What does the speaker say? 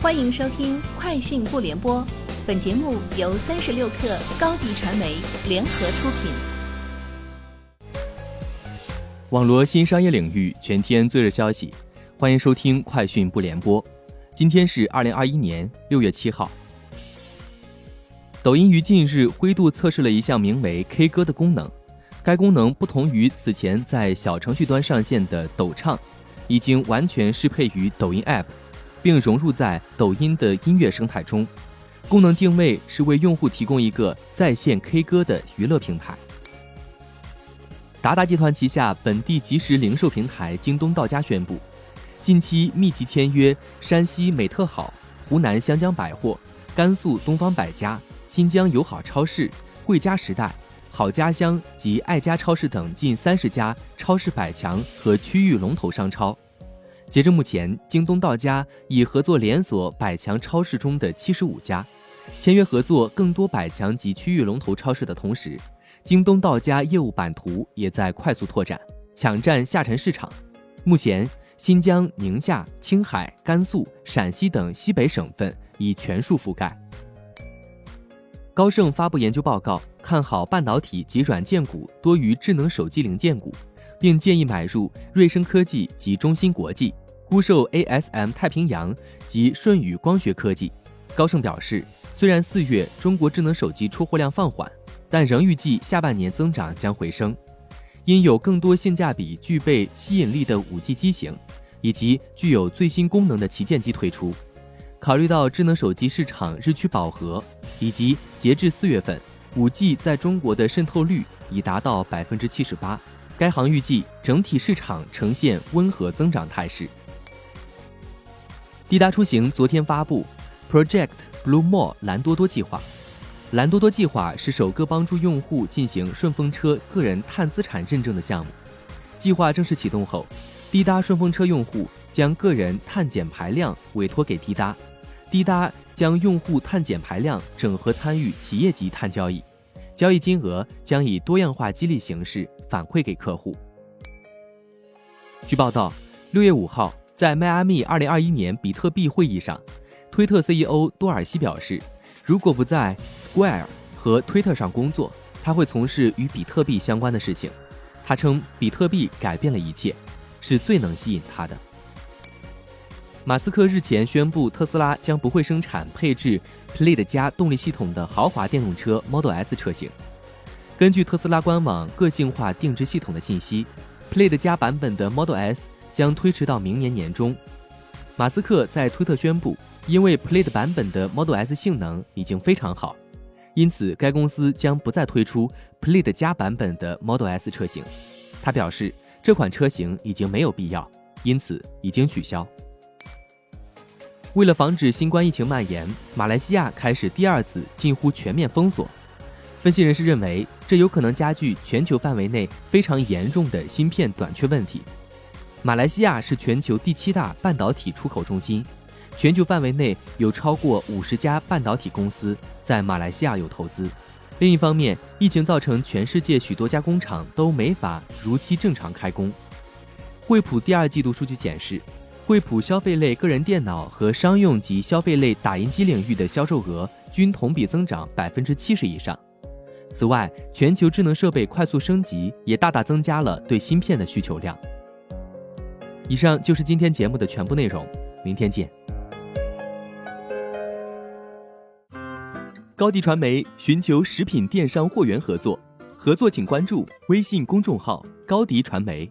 欢迎收听《快讯不联播》，本节目由三十六克高低传媒联合出品。网罗新商业领域全天最热消息，欢迎收听《快讯不联播》。今天是二零二一年六月七号。抖音于近日灰度测试了一项名为 “K 歌”的功能，该功能不同于此前在小程序端上线的抖唱，已经完全适配于抖音 App。并融入在抖音的音乐生态中。功能定位是为用户提供一个在线 K 歌的娱乐平台。达达集团旗下本地即时零售平台京东到家宣布，近期密集签约山西美特好、湖南湘江百货、甘肃东方百家、新疆友好超市、汇家时代、好家乡及爱家超市等近三十家超市百强和区域龙头商超。截至目前，京东到家已合作连锁百强超市中的七十五家，签约合作更多百强及区域龙头超市的同时，京东到家业务版图也在快速拓展，抢占下沉市场。目前，新疆、宁夏、青海、甘肃、陕西等西北省份已全数覆盖。高盛发布研究报告，看好半导体及软件股多于智能手机零件股。并建议买入瑞声科技及中芯国际，沽售 ASM 太平洋及舜宇光学科技。高盛表示，虽然四月中国智能手机出货量放缓，但仍预计下半年增长将回升，因有更多性价比、具备吸引力的 5G 机型，以及具有最新功能的旗舰机推出。考虑到智能手机市场日趋饱和，以及截至四月份，5G 在中国的渗透率已达到百分之七十八。该行预计整体市场呈现温和增长态势。滴答出行昨天发布 Project Blue More 蓝多多计划。蓝多多计划是首个帮助用户进行顺风车个人碳资产认证的项目。计划正式启动后，滴答顺风车用户将个人碳减排量委托给滴答，滴答将用户碳减排量整合参与企业级碳交易。交易金额将以多样化激励形式反馈给客户。据报道，六月五号，在迈阿密二零二一年比特币会议上，推特 CEO 多尔西表示，如果不在 Square 和推特上工作，他会从事与比特币相关的事情。他称，比特币改变了一切，是最能吸引他的。马斯克日前宣布，特斯拉将不会生产配置 Plaid 加动力系统的豪华电动车 Model S 车型。根据特斯拉官网个性化定制系统的信息，Plaid 加版本的 Model S 将推迟到明年年中。马斯克在推特宣布，因为 Plaid 版本的 Model S 性能已经非常好，因此该公司将不再推出 Plaid 加版本的 Model S 车型。他表示，这款车型已经没有必要，因此已经取消。为了防止新冠疫情蔓延，马来西亚开始第二次近乎全面封锁。分析人士认为，这有可能加剧全球范围内非常严重的芯片短缺问题。马来西亚是全球第七大半导体出口中心，全球范围内有超过五十家半导体公司在马来西亚有投资。另一方面，疫情造成全世界许多家工厂都没法如期正常开工。惠普第二季度数据显示。惠普消费类个人电脑和商用及消费类打印机领域的销售额均同比增长百分之七十以上。此外，全球智能设备快速升级也大大增加了对芯片的需求量。以上就是今天节目的全部内容，明天见。高迪传媒寻求食品电商货源合作，合作请关注微信公众号高迪传媒。